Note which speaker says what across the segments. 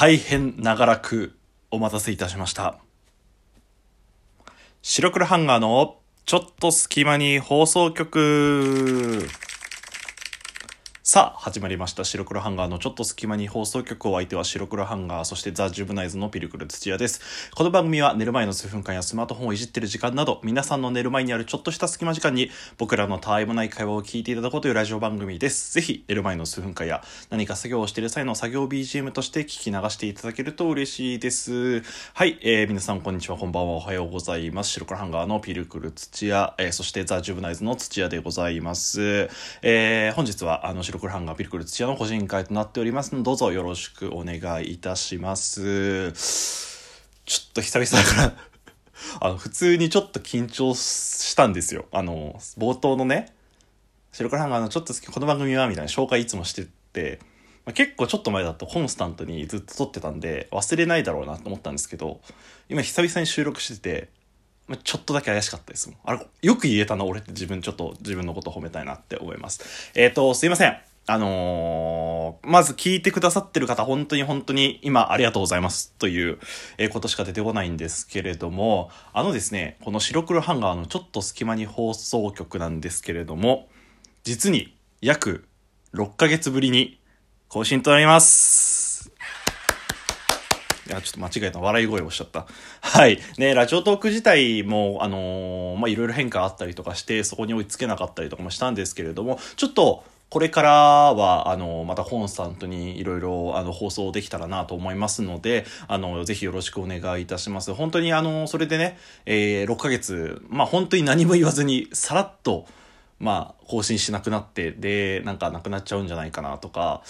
Speaker 1: 大変長らくお待たせいたしました。白黒ハンガーのちょっと隙間に放送局。さあ、始まりました。白黒ハンガーのちょっと隙間に放送局を相手は白黒ハンガー、そしてザ・ジュブナイズのピルクル土屋です。この番組は寝る前の数分間やスマートフォンをいじってる時間など、皆さんの寝る前にあるちょっとした隙間時間に僕らのたわいもない会話を聞いていただこうというラジオ番組です。ぜひ寝る前の数分間や何か作業をしている際の作業 BGM として聞き流していただけると嬉しいです。はい、えー皆さんこんにちは、こんばんは、おはようございます。白黒ハンガーのピルクル土屋、えーそしてザ・ジュブナイズの土屋でございます。えー本日はあの白黒ハンガーピルクル土屋の個人会となっておりますので、どうぞよろしくお願いいたします。ちょっと久々だから あの、普通にちょっと緊張したんですよ。あの、冒頭のね、白黒ハンガーのちょっと好き、この番組はみたいな紹介いつもしてて、まあ、結構ちょっと前だとコンスタントにずっと撮ってたんで、忘れないだろうなと思ったんですけど、今久々に収録してて、まあちょっとだけ怪しかったですもん。あれ、よく言えたな、俺って自分ちょっと自分のこと褒めたいなって思います。えっ、と、すいません。あのーまず聞いてくださってる方、本当に本当に今ありがとうございますという、ことしか出てこないんですけれども、あのですね、この白黒ハンガーのちょっと隙間に放送局なんですけれども、実に約6ヶ月ぶりに更新となります。いや、ちょっと間違えた。笑い声をしちゃった。はい。ね、ラジオトーク自体も、あのーまあ、いろいろ変化あったりとかして、そこに追いつけなかったりとかもしたんですけれども、ちょっと、これからは、あの、またコンスタントにいろいろ、あの、放送できたらなと思いますので、あの、ぜひよろしくお願いいたします。本当に、あの、それでね、えー、6ヶ月、まあ、本当に何も言わずに、さらっと、まあ、更新しなくなって、で、なんかなくなっちゃうんじゃないかなとか、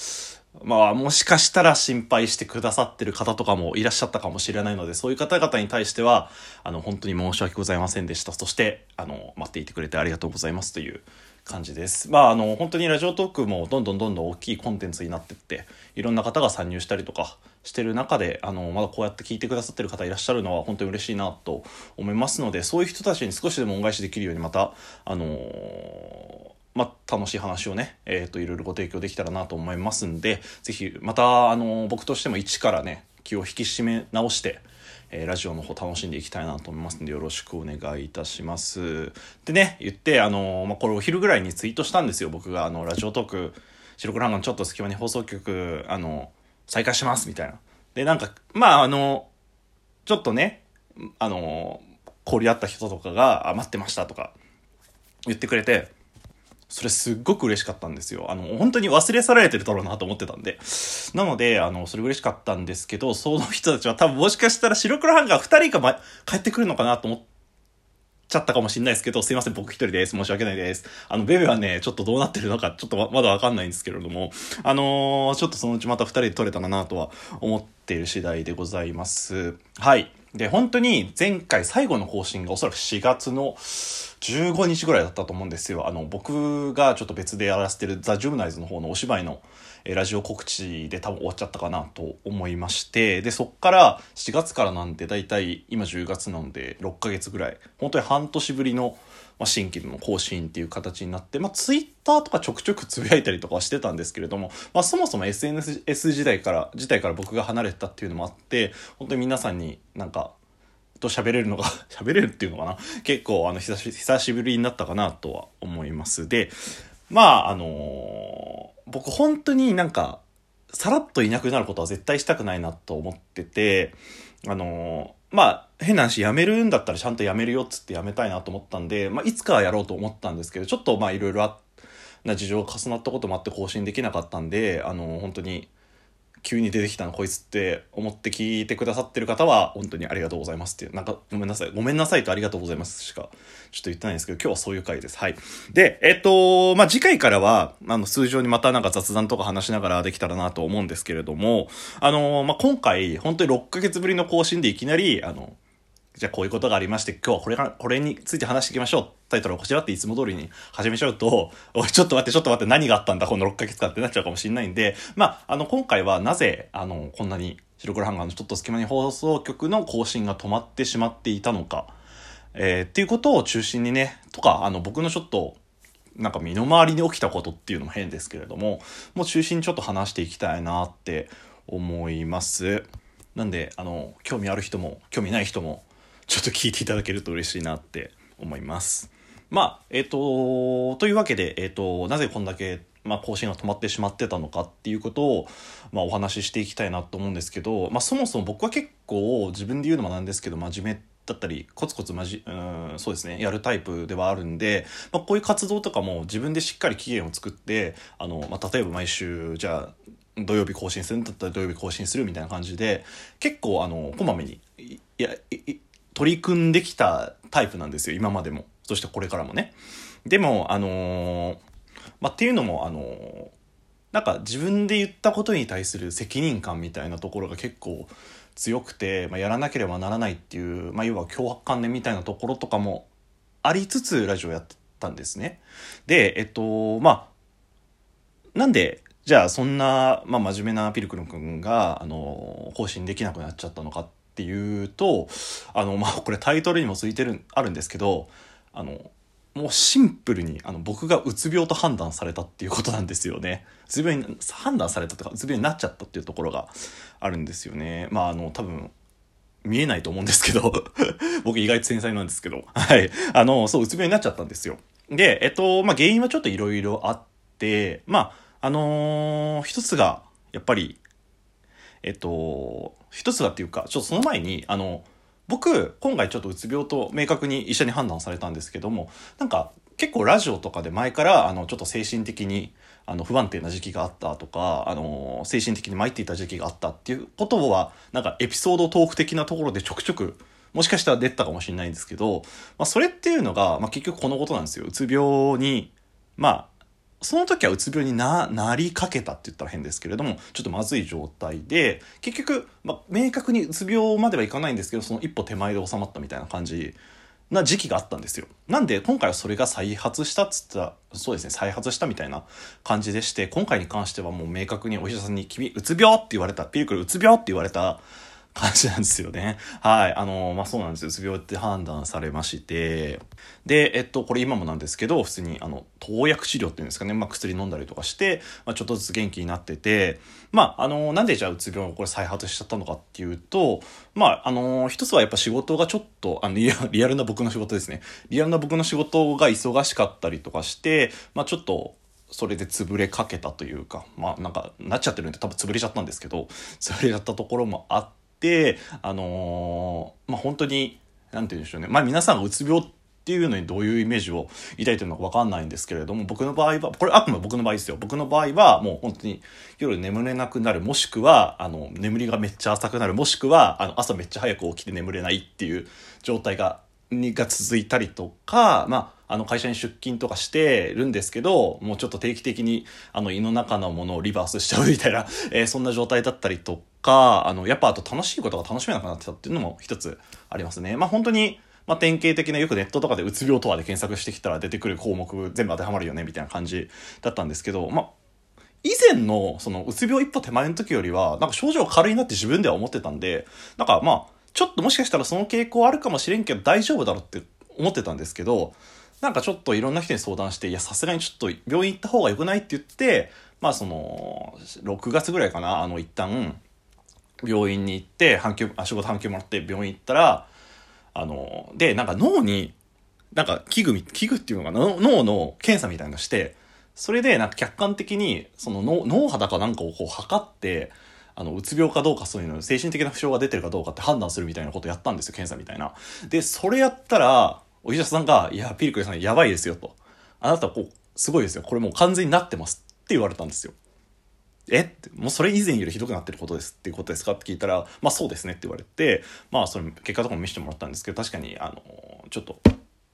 Speaker 1: まあ、もしかしたら心配してくださってる方とかもいらっしゃったかもしれないので、そういう方々に対しては、あの、本当に申し訳ございませんでした。そして、あの、待っていてくれてありがとうございますという感じです。まあ、あの、本当にラジオトークもどんどんどんどん大きいコンテンツになってって、いろんな方が参入したりとかしてる中で、あの、まだこうやって聞いてくださってる方いらっしゃるのは本当に嬉しいなと思いますので、そういう人たちに少しでも恩返しできるようにまた、あのーまあ、楽しい話をね、えっ、と、いろいろご提供できたらなと思いますんで、ぜひ、また、あの、僕としても一からね、気を引き締め直して、えーラジオの方楽しんでいきたいなと思いますので、よろしくお願いいたします。でね、言って、あの、まあ、これお昼ぐらいにツイートしたんですよ、僕が、あの、ラジオトーク、白黒ハンガーのちょっと隙間に放送局、あの、再開します、みたいな。で、なんか、まあ、あの、ちょっとね、あの、交流あった人とかが、あ、待ってましたとか言ってくれて、それすっごく嬉しかったんですよ。あの、本当に忘れ去られてるだろうなと思ってたんで。なので、あの、それ嬉しかったんですけど、その人たちは多分もしかしたら白黒ハンガー2人が、ま、帰ってくるのかなと思っちゃったかもしれないですけど、すいません、僕一人です。申し訳ないです。あの、ベベはね、ちょっとどうなってるのか、ちょっとまだわかんないんですけれども、あのーちょっとそのうちまた二人で撮れたらなとは思っている次第でございます。はい。で、本当に前回最後の更新がおそらく4月の15日ぐらいだったと思うんですよ。あの、僕がちょっと別でやらせてるザ・ジュムナイズの方のお芝居のラジオ告知で多分終わっちゃったかなと思いまして、で、そっから4月からなんで大体今10月なんで6ヶ月ぐらい、本当に半年ぶりの、まあ、新規の更新っていう形になって、まあ、ツイッターとかちょくちょくつぶやいたりとかはしてたんですけれども、まあ、そもそも SNS 時代から、時代から僕が離れてたっていうのもあって、本当に皆さんになんか、と喋れるのが 喋れるっていうのかな？結構あの久し久しぶりになったかなとは思います。でまああの僕本当になんかさらっといなくなることは絶対したくないなと思っててあのまあ変な話やめるんだったらちゃんとやめるよっつってやめたいなと思ったんで、まあ、いつかはやろうと思ったんですけどちょっとまあいろいろな事情が重なったこともあって更新できなかったんであの本当に急に出てきたのこいつって思って聞いてくださってる方は本当にありがとうございますっていう。なんかごめんなさい。ごめんなさい。とありがとうござい。ますしかちょっと言ってないんですけど今日はそういう回です。はい。でえっとまあ次回からはあの通常にまたなんか雑談とか話しながらできたらなと思うんですけれどもあのまあ今回本当に6ヶ月ぶりの更新でいきなりあのじゃあこういうことがありまして、今日はこれが、これについて話していきましょう。タイトルをこちらっていつも通りに始めちゃうと、おい、ちょっと待って、ちょっと待って、何があったんだ、この6ヶ月間ってなっちゃうかもしれないんで、まあ、あの、今回はなぜ、あの、こんなに白黒ハンガーのちょっと隙間に放送局の更新が止まってしまっていたのか、えーっていうことを中心にね、とか、あの、僕のちょっと、なんか身の回りに起きたことっていうのも変ですけれども、もう中心にちょっと話していきたいなって思います。なんで、あの、興味ある人も、興味ない人も、ちょっと聞いていただけると嬉しいなって思います。まあ、えっ、と、というわけで、えっ、と、なぜこんだけ、まあ、更新が止まってしまってたのかっていうことを、まあ、お話ししていきたいなと思うんですけど、まあ、そもそも僕は結構自分で言うのもなんですけど真面目だったりコツコツまじうんそうですねやるタイプではあるんで、まあ、こういう活動とかも自分でしっかり期限を作ってあの、まあ、例えば毎週じゃあ土曜日更新するんだったら土曜日更新するみたいな感じで結構あのこまめにいやいい取り組んできたタイプなんですよ今までもそしてこれからもね。でもあのーまあ、っていうのもあのーなんか自分で言ったことに対する責任感みたいなところが結構強くて、まあ、やらなければならないっていう、まあ、要は脅迫観念みたいなところとかもありつつラジオやってたんですね。でえっとまあなんでじゃあそんな、まあ、真面目なピルクル君があの更新できなくなっちゃったのかっていうとあの、まあ、これタイトルにもついてるあるんですけどあのもうシンプルにあの僕がうつ病と判断されたっていうことなんですよね。うつ病に判断されたとかうつ病になっちゃったっていうところがあるんですよね。まああの多分見えないと思うんですけど 僕意外と繊細なんですけどはいあのそううつ病になっちゃったんですよ。でえっとまあ原因はちょっといろいろあってまああのー一つがやっぱりえっと一つがっていうかちょっとその前にあの僕今回ちょっとうつ病と明確に医者に判断されたんですけどもなんか結構ラジオとかで前からあのちょっと精神的にあの不安定な時期があったとかあの精神的に参っていた時期があったっていうことはなんかエピソードトーク的なところでちょくちょくもしかしたら出たかもしれないんですけど、まあ、それっていうのが、まあ、結局このことなんですよ。うつ病にまあその時はうつ病にななりかけたって言ったら変ですけれどもちょっとまずい状態で結局、まあ、明確にうつ病まではいかないんですけどその一歩手前で収まったみたいな感じな時期があったんですよ。なんで今回はそれが再発したっつったらそうですね再発したみたいな感じでして今回に関してはもう明確にお医者さんに「君うつ病」って言われたピルクルうつ病？って言われた感じなんですよね。はい。あの、まあ、そうなんですよ。うつ病って判断されまして。で、えっと、これ今もなんですけど、普通に、あの、投薬治療っていうんですかね。まあ、薬飲んだりとかして、まあ、ちょっとずつ元気になってて、まあ、あの、なんでじゃあうつ病をこれ再発しちゃったのかっていうと、まあ、あの、一つはやっぱ仕事がちょっと、あの、リアリアルな僕の仕事ですね。リアルな僕の仕事が忙しかったりとかして、まあ、ちょっと、それで潰れかけたというか、まあなんかなっちゃってるんで多分潰れちゃったんですけど、潰れちゃったところもあって、あのーまあ本当に、なんて言うんでしょうね。まあ皆さんがうつ病っていうのにどういうイメージを抱いてるのかわかんないんですけれども、僕の場合は、これあくまで僕の場合ですよ。僕の場合はもう本当に夜眠れなくなる、もしくは、あの、眠りがめっちゃ浅くなる、もしくは、あの、朝めっちゃ早く起きて眠れないっていう状態が、にが続いたりとか、まあ、あの会社に出勤とかしてるんですけど、もうちょっと定期的にあの胃の中のものをリバースしちゃうみたいな、えーそんな状態だったりとか、あの、やっぱあと楽しいことが楽しめなくなってたっていうのも一つありますね。まあ本当に、まあ典型的なよくネットとかでうつ病とはで検索してきたら出てくる項目全部当てはまるよねみたいな感じだったんですけど、まあ以前のそのうつ病一歩手前の時よりはなんか症状軽いなって自分では思ってたんでなんかまあちょっともしかしたらその傾向あるかもしれんけど大丈夫だろうって思ってたんですけどなんかちょっといろんな人に相談していやさすがにちょっと病院行った方が良くないって言ってまあその6月ぐらいかなあの一旦病院に行って半休あ仕事半休もらって病院行ったらあのでなんか脳になんか器具器具っていうのかな？脳の検査みたいなのしてそれでなんか客観的にその脳脳波だかなんかをこう測ってあのうつ病かどうかそういうの精神的な不調が出てるかどうかって判断するみたいなことやったんですよ検査みたいな。でそれやったらお医者さんが「いやピルクルさんやばいですよ」と「あなたこうすごいですよこれもう完全になってます」って言われたんですよ。え？もうそれ以前よりひどくなってることですっていうことですか？って聞いたら「まあそうですね」って言われてまあそれ結果とかも見せてもらったんですけど確かにあのちょっと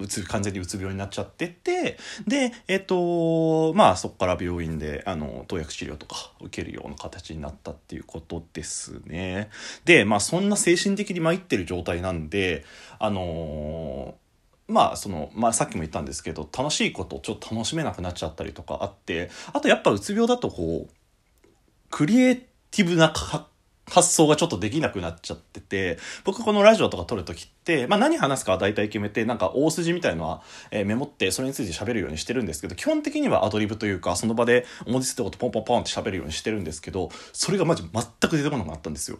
Speaker 1: うつ完全にうつ病になっちゃっててでえっとまあそこから病院であの投薬治療とか受けるような形になったっていうことですね。でまあそんな精神的に参ってる状態なんであのまあその、まあ、さっきも言ったんですけど楽しいことちょっと楽しめなくなっちゃったりとかあってあとやっぱうつ病だとこうクリエイティブな発想がちょっとできなくなっちゃってて、僕このラジオとか撮るときって、まあ何話すかは大体決めて、なんか大筋みたいのは、えー、メモって、それについて喋るようにしてるんですけど、基本的にはアドリブというか、その場で思いついたことポンポンポンって喋るようにしてるんですけど、それがマジ全く出てこなかったんですよ。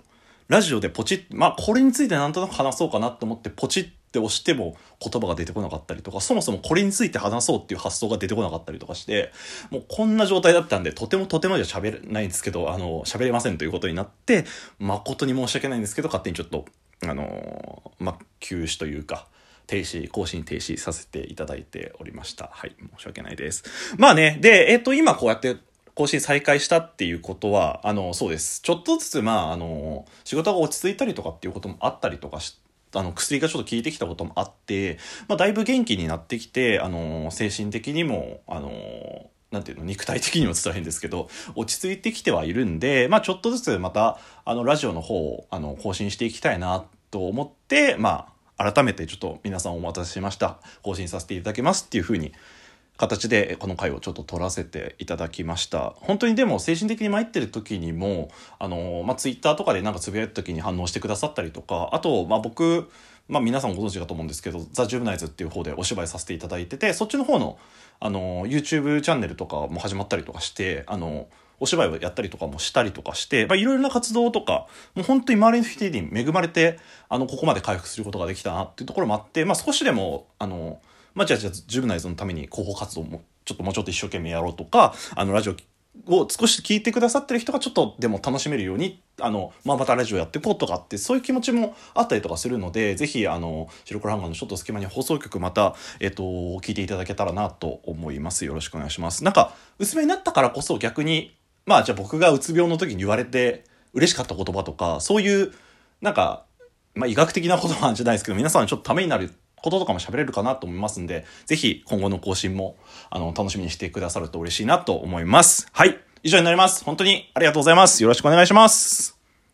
Speaker 1: ラジオでポチッ、まあこれについてなんとなく話そうかなって思ってポチッって押しても言葉が出てこなかったりとか、そもそもこれについて話そうっていう発想が出てこなかったりとかして、もうこんな状態だったんで、とてもとてもじゃ喋れないんですけど、あの、喋れませんということになって、誠に申し訳ないんですけど、勝手にちょっと、あの、まあ、休止というか、停止、更新停止させていただいておりました。はい、申し訳ないです。まあね、で、えっ、と、今こうやって更新再開したっていうことは、あの、そうです。ちょっとずつ、まあ、あの、仕事が落ち着いたりとかっていうこともあったりとかして、あの薬がちょっと効いてきたこともあって、まあ、だいぶ元気になってきて、あの精神的にも、あのなんていうの、肉体的にも伝えるんですけど、落ち着いてきてはいるんで、まあちょっとずつまた、あの、ラジオの方を、あの、更新していきたいなと思って、まあ、改めてちょっと皆さんお待たせしました。更新させていただきますっていうふうに形でこの回をちょっと撮らせていただきました。本当にでも精神的に参ってる時にも、あの、まあ、ツイッターとかでなんかつぶやいた時に反応してくださったりとか、あと、まあ、僕、まあ、皆さんご存知かと思うんですけど、ザ・ジュブナイズっていう方でお芝居させていただいてて、そっちの方の、あの、YouTube チャンネルとかも始まったりとかして、あの、お芝居をやったりとかもしたりとかして、いろいろな活動とか、もう本当に周りの人に恵まれて、あの、ここまで回復することができたなっていうところもあって、まあ、少しでも、あの、まあ、じゃあ、じゃあ、ジュブナイズのために広報活動もちょっともうちょっと一生懸命やろうとか、あの、ラジオを少し聞いてくださってる人がちょっとでも楽しめるように、あの、まあ、またラジオやっていこうとかって、そういう気持ちもあったりとかするので、ぜひ、あの、白黒ハンガーのちょっと隙間に放送局また、えっと、聞いていただけたらなと思います。よろしくお願いします。なんか、薄めになったからこそ逆に、まあ、じゃあ僕がうつ病の時に言われて嬉しかった言葉とか、そういう、なんか、まあ、医学的な言葉じゃないですけど、皆さんちょっとためになることとかも喋れるかなと思いますんで、ぜひ今後の更新も、あの、楽しみにしてくださると嬉しいなと思います。はい。以上になります。本当にありがとうございます。よろしくお願いします。